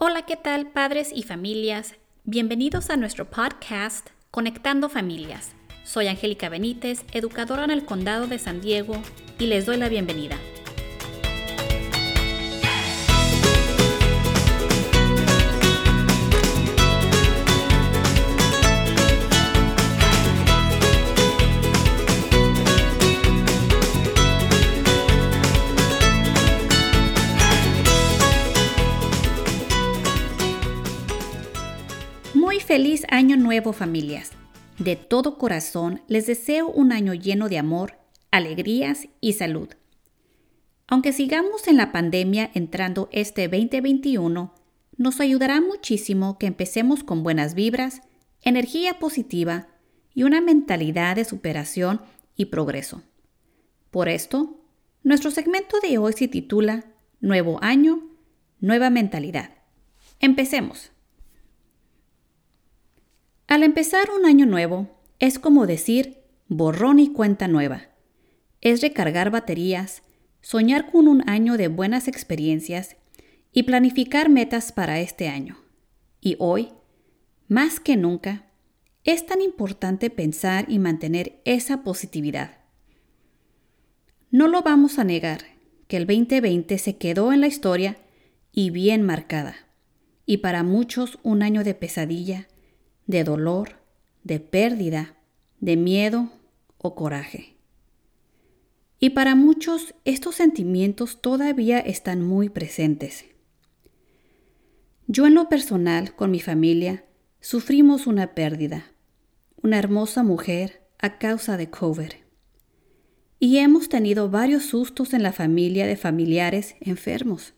Hola, ¿qué tal padres y familias? Bienvenidos a nuestro podcast Conectando Familias. Soy Angélica Benítez, educadora en el Condado de San Diego, y les doy la bienvenida. Feliz año nuevo familias. De todo corazón les deseo un año lleno de amor, alegrías y salud. Aunque sigamos en la pandemia entrando este 2021, nos ayudará muchísimo que empecemos con buenas vibras, energía positiva y una mentalidad de superación y progreso. Por esto, nuestro segmento de hoy se titula Nuevo año, nueva mentalidad. Empecemos. Al empezar un año nuevo, es como decir borrón y cuenta nueva. Es recargar baterías, soñar con un año de buenas experiencias y planificar metas para este año. Y hoy, más que nunca, es tan importante pensar y mantener esa positividad. No lo vamos a negar que el 2020 se quedó en la historia y bien marcada, y para muchos un año de pesadilla, de dolor, de pérdida, de miedo o coraje. Y para muchos estos sentimientos todavía están muy presentes. Yo en lo personal, con mi familia, sufrimos una pérdida, una hermosa mujer a causa de COVID. Y hemos tenido varios sustos en la familia de familiares enfermos.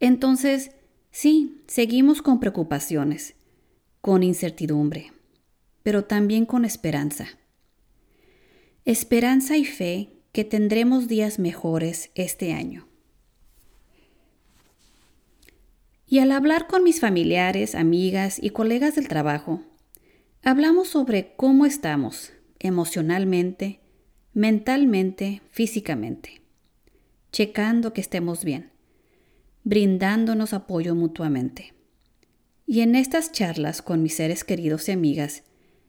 Entonces, sí, seguimos con preocupaciones con incertidumbre, pero también con esperanza. Esperanza y fe que tendremos días mejores este año. Y al hablar con mis familiares, amigas y colegas del trabajo, hablamos sobre cómo estamos emocionalmente, mentalmente, físicamente, checando que estemos bien, brindándonos apoyo mutuamente. Y en estas charlas con mis seres queridos y amigas,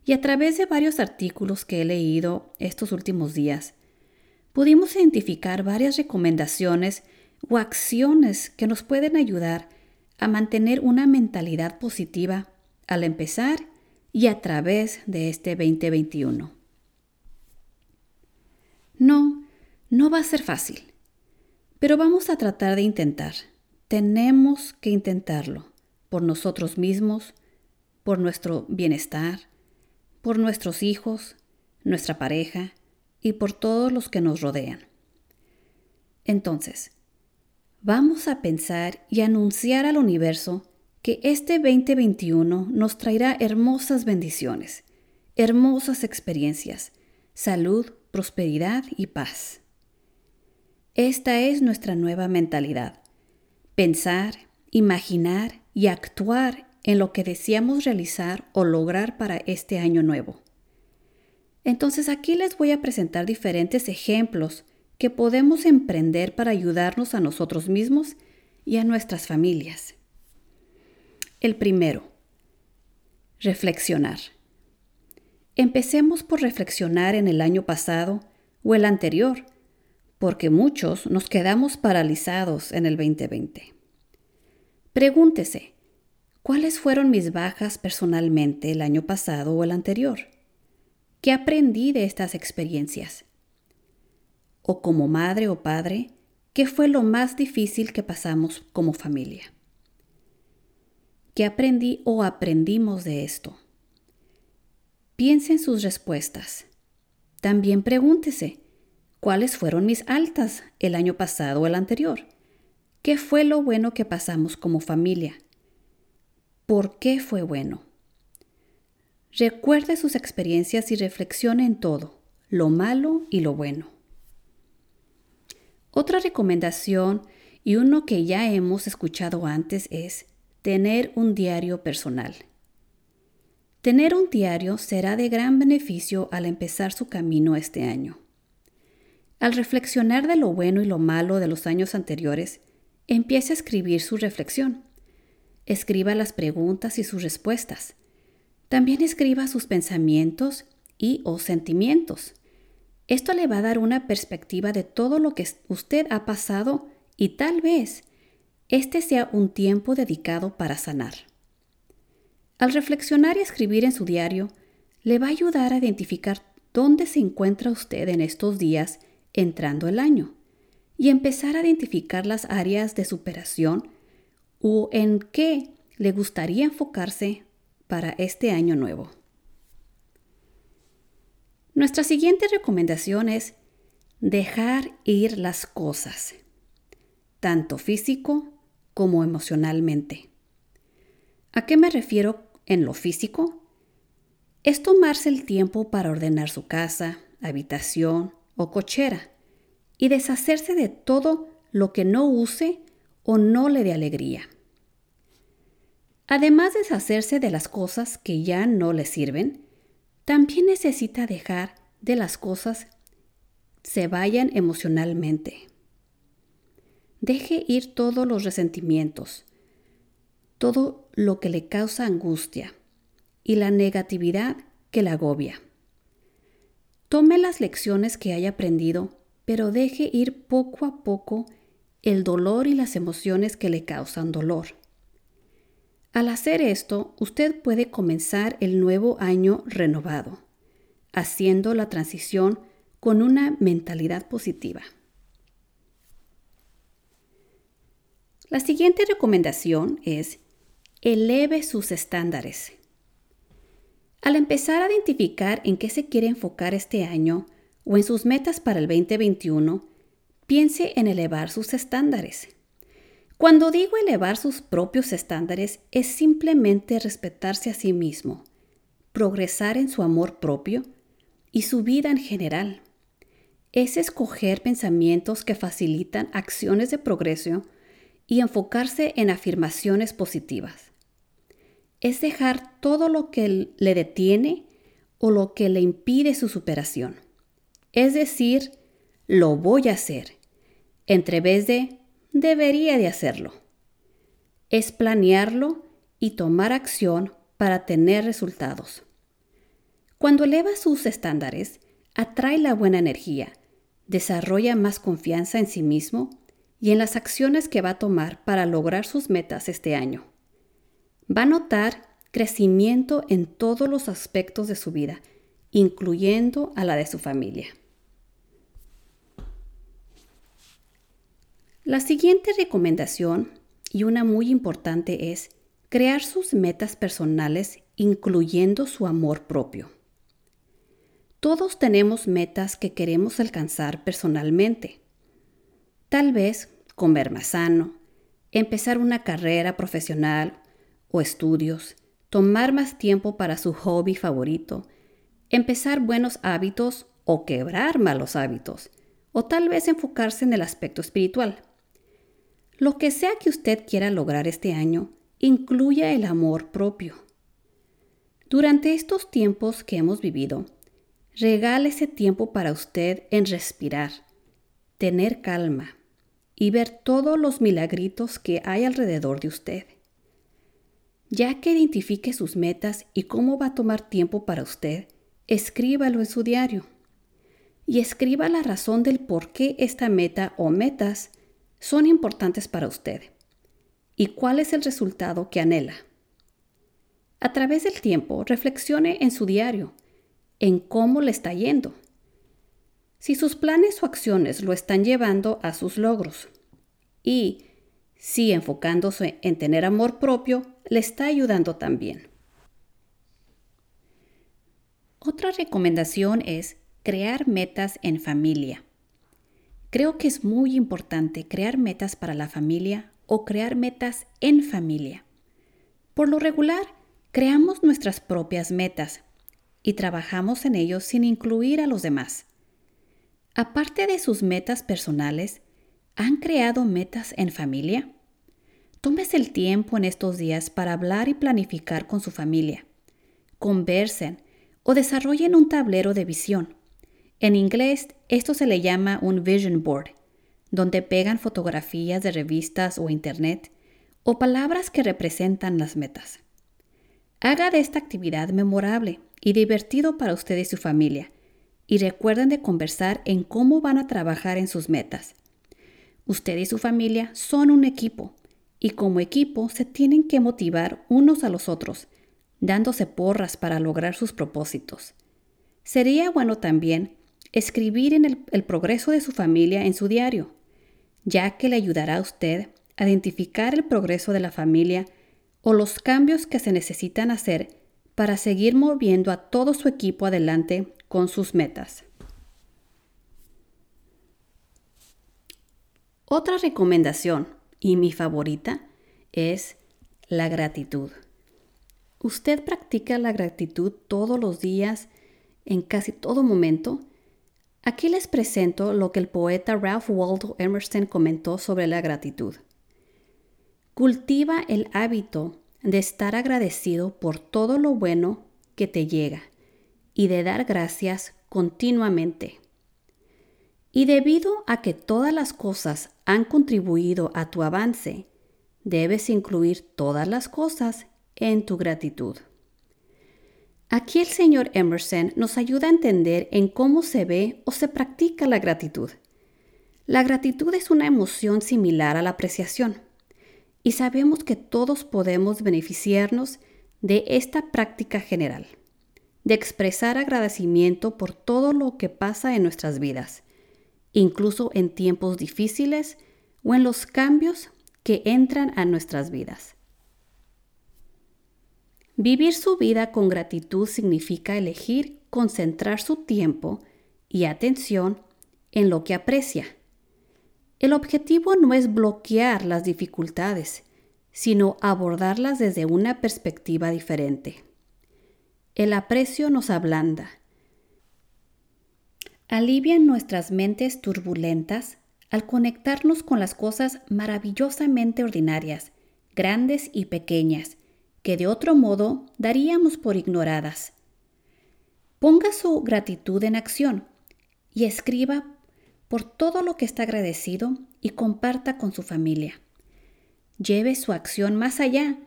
y a través de varios artículos que he leído estos últimos días, pudimos identificar varias recomendaciones o acciones que nos pueden ayudar a mantener una mentalidad positiva al empezar y a través de este 2021. No, no va a ser fácil, pero vamos a tratar de intentar. Tenemos que intentarlo por nosotros mismos, por nuestro bienestar, por nuestros hijos, nuestra pareja y por todos los que nos rodean. Entonces, vamos a pensar y anunciar al universo que este 2021 nos traerá hermosas bendiciones, hermosas experiencias, salud, prosperidad y paz. Esta es nuestra nueva mentalidad. Pensar, imaginar y actuar en lo que deseamos realizar o lograr para este año nuevo. Entonces aquí les voy a presentar diferentes ejemplos que podemos emprender para ayudarnos a nosotros mismos y a nuestras familias. El primero, reflexionar. Empecemos por reflexionar en el año pasado o el anterior, porque muchos nos quedamos paralizados en el 2020. Pregúntese, ¿cuáles fueron mis bajas personalmente el año pasado o el anterior? ¿Qué aprendí de estas experiencias? O como madre o padre, ¿qué fue lo más difícil que pasamos como familia? ¿Qué aprendí o aprendimos de esto? Piense en sus respuestas. También pregúntese, ¿cuáles fueron mis altas el año pasado o el anterior? ¿Qué fue lo bueno que pasamos como familia? ¿Por qué fue bueno? Recuerde sus experiencias y reflexione en todo, lo malo y lo bueno. Otra recomendación y uno que ya hemos escuchado antes es tener un diario personal. Tener un diario será de gran beneficio al empezar su camino este año. Al reflexionar de lo bueno y lo malo de los años anteriores, empiece a escribir su reflexión. Escriba las preguntas y sus respuestas. También escriba sus pensamientos y o sentimientos. Esto le va a dar una perspectiva de todo lo que usted ha pasado y tal vez este sea un tiempo dedicado para sanar. Al reflexionar y escribir en su diario, le va a ayudar a identificar dónde se encuentra usted en estos días entrando el año y empezar a identificar las áreas de superación o en qué le gustaría enfocarse para este año nuevo. Nuestra siguiente recomendación es dejar ir las cosas, tanto físico como emocionalmente. ¿A qué me refiero en lo físico? Es tomarse el tiempo para ordenar su casa, habitación o cochera y deshacerse de todo lo que no use o no le dé alegría. Además de deshacerse de las cosas que ya no le sirven, también necesita dejar de las cosas se vayan emocionalmente. Deje ir todos los resentimientos, todo lo que le causa angustia y la negatividad que la agobia. Tome las lecciones que haya aprendido, pero deje ir poco a poco el dolor y las emociones que le causan dolor. Al hacer esto, usted puede comenzar el nuevo año renovado, haciendo la transición con una mentalidad positiva. La siguiente recomendación es eleve sus estándares. Al empezar a identificar en qué se quiere enfocar este año o en sus metas para el 2021, piense en elevar sus estándares. Cuando digo elevar sus propios estándares es simplemente respetarse a sí mismo, progresar en su amor propio y su vida en general. Es escoger pensamientos que facilitan acciones de progreso y enfocarse en afirmaciones positivas. Es dejar todo lo que le detiene o lo que le impide su superación. Es decir, lo voy a hacer, entre vez de debería de hacerlo. Es planearlo y tomar acción para tener resultados. Cuando eleva sus estándares, atrae la buena energía, desarrolla más confianza en sí mismo y en las acciones que va a tomar para lograr sus metas este año. Va a notar crecimiento en todos los aspectos de su vida, incluyendo a la de su familia. La siguiente recomendación, y una muy importante, es crear sus metas personales incluyendo su amor propio. Todos tenemos metas que queremos alcanzar personalmente. Tal vez comer más sano, empezar una carrera profesional o estudios, tomar más tiempo para su hobby favorito, empezar buenos hábitos o quebrar malos hábitos, o tal vez enfocarse en el aspecto espiritual. Lo que sea que usted quiera lograr este año, incluya el amor propio. Durante estos tiempos que hemos vivido, regale ese tiempo para usted en respirar, tener calma y ver todos los milagritos que hay alrededor de usted. Ya que identifique sus metas y cómo va a tomar tiempo para usted, escríbalo en su diario. Y escriba la razón del por qué esta meta o metas son importantes para usted y cuál es el resultado que anhela. A través del tiempo, reflexione en su diario en cómo le está yendo. Si sus planes o acciones lo están llevando a sus logros y si enfocándose en tener amor propio le está ayudando también. Otra recomendación es crear metas en familia. Creo que es muy importante crear metas para la familia o crear metas en familia. Por lo regular, creamos nuestras propias metas y trabajamos en ellos sin incluir a los demás. Aparte de sus metas personales, ¿han creado metas en familia? Tómese el tiempo en estos días para hablar y planificar con su familia. Conversen o desarrollen un tablero de visión. En inglés, esto se le llama un vision board, donde pegan fotografías de revistas o internet o palabras que representan las metas. Haga de esta actividad memorable y divertido para usted y su familia, y recuerden de conversar en cómo van a trabajar en sus metas. Usted y su familia son un equipo, y como equipo se tienen que motivar unos a los otros, dándose porras para lograr sus propósitos. Sería bueno también escribir en el, progreso de su familia en su diario, ya que le ayudará a usted a identificar el progreso de la familia o los cambios que se necesitan hacer para seguir moviendo a todo su equipo adelante con sus metas. Otra recomendación, y mi favorita, es la gratitud. ¿Usted practica la gratitud todos los días, en casi todo momento? Aquí les presento lo que el poeta Ralph Waldo Emerson comentó sobre la gratitud. Cultiva el hábito de estar agradecido por todo lo bueno que te llega y de dar gracias continuamente. Y debido a que todas las cosas han contribuido a tu avance, debes incluir todas las cosas en tu gratitud. Aquí el señor Emerson nos ayuda a entender en cómo se ve o se practica la gratitud. La gratitud es una emoción similar a la apreciación y sabemos que todos podemos beneficiarnos de esta práctica general, de expresar agradecimiento por todo lo que pasa en nuestras vidas, incluso en tiempos difíciles o en los cambios que entran a nuestras vidas. Vivir su vida con gratitud significa elegir concentrar su tiempo y atención en lo que aprecia. El objetivo no es bloquear las dificultades, sino abordarlas desde una perspectiva diferente. El aprecio nos ablanda, alivia nuestras mentes turbulentas al conectarnos con las cosas maravillosamente ordinarias, grandes y pequeñas, que de otro modo daríamos por ignoradas. Ponga su gratitud en acción y escriba por todo lo que está agradecido y comparta con su familia. Lleve su acción más allá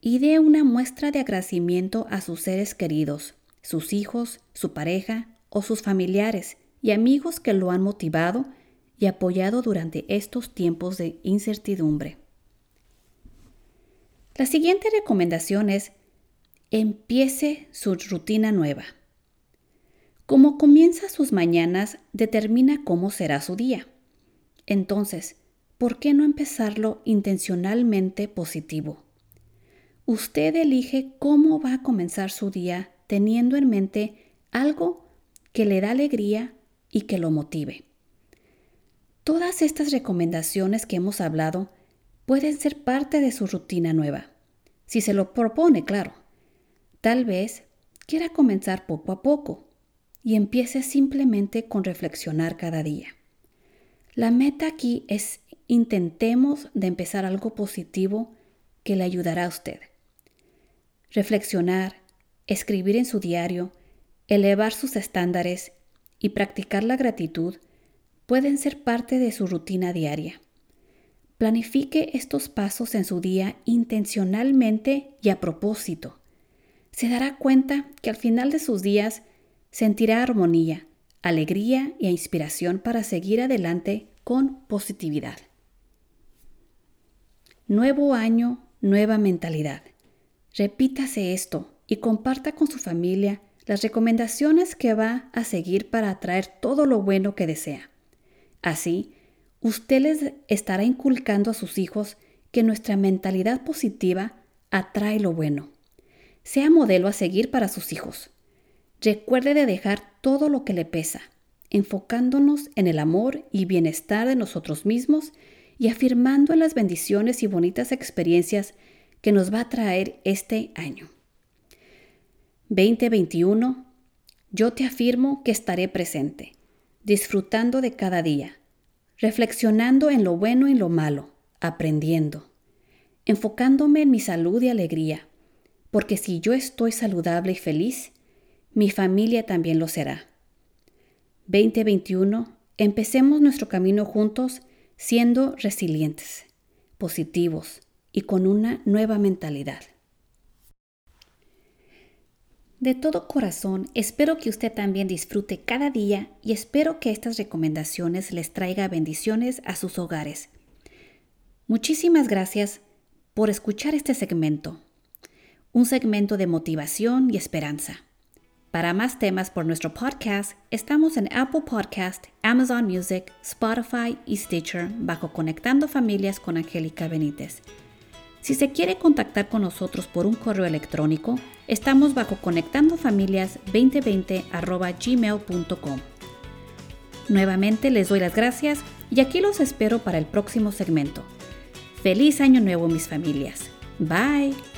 y dé una muestra de agradecimiento a sus seres queridos, sus hijos, su pareja o sus familiares y amigos que lo han motivado y apoyado durante estos tiempos de incertidumbre. La siguiente recomendación es empiece su rutina nueva. Como comienza sus mañanas, determina cómo será su día. Entonces, ¿por qué no empezarlo intencionalmente positivo? Usted elige cómo va a comenzar su día teniendo en mente algo que le da alegría y que lo motive. Todas estas recomendaciones que hemos hablado pueden ser parte de su rutina nueva, si se lo propone, claro. Tal vez quiera comenzar poco a poco y empiece simplemente con reflexionar cada día. La meta aquí es intentemos de empezar algo positivo que le ayudará a usted. Reflexionar, escribir en su diario, elevar sus estándares y practicar la gratitud pueden ser parte de su rutina diaria. Planifique estos pasos en su día intencionalmente y a propósito. Se dará cuenta que al final de sus días sentirá armonía, alegría e inspiración para seguir adelante con positividad. Nuevo año, nueva mentalidad. Repítase esto y comparta con su familia las recomendaciones que va a seguir para atraer todo lo bueno que desea. Así, usted les estará inculcando a sus hijos que nuestra mentalidad positiva atrae lo bueno. Sea modelo a seguir para sus hijos. Recuerde de dejar todo lo que le pesa, enfocándonos en el amor y bienestar de nosotros mismos y afirmando en las bendiciones y bonitas experiencias que nos va a traer este año. 2021, yo te afirmo que estaré presente, disfrutando de cada día reflexionando en lo bueno y lo malo, aprendiendo, enfocándome en mi salud y alegría, porque si yo estoy saludable y feliz, mi familia también lo será. 2021, empecemos nuestro camino juntos siendo resilientes, positivos, y con una nueva mentalidad. De todo corazón, espero que usted también disfrute cada día y espero que estas recomendaciones les traiga bendiciones a sus hogares. Muchísimas gracias por escuchar este segmento, un segmento de motivación y esperanza. Para más temas por nuestro podcast, estamos en Apple Podcast, Amazon Music, Spotify y Stitcher bajo Conectando Familias con Angélica Benítez. Si se quiere contactar con nosotros por un correo electrónico, estamos bajo conectandofamilias2020 Nuevamente les doy las gracias y aquí los espero para el próximo segmento. Feliz año nuevo mis familias. Bye.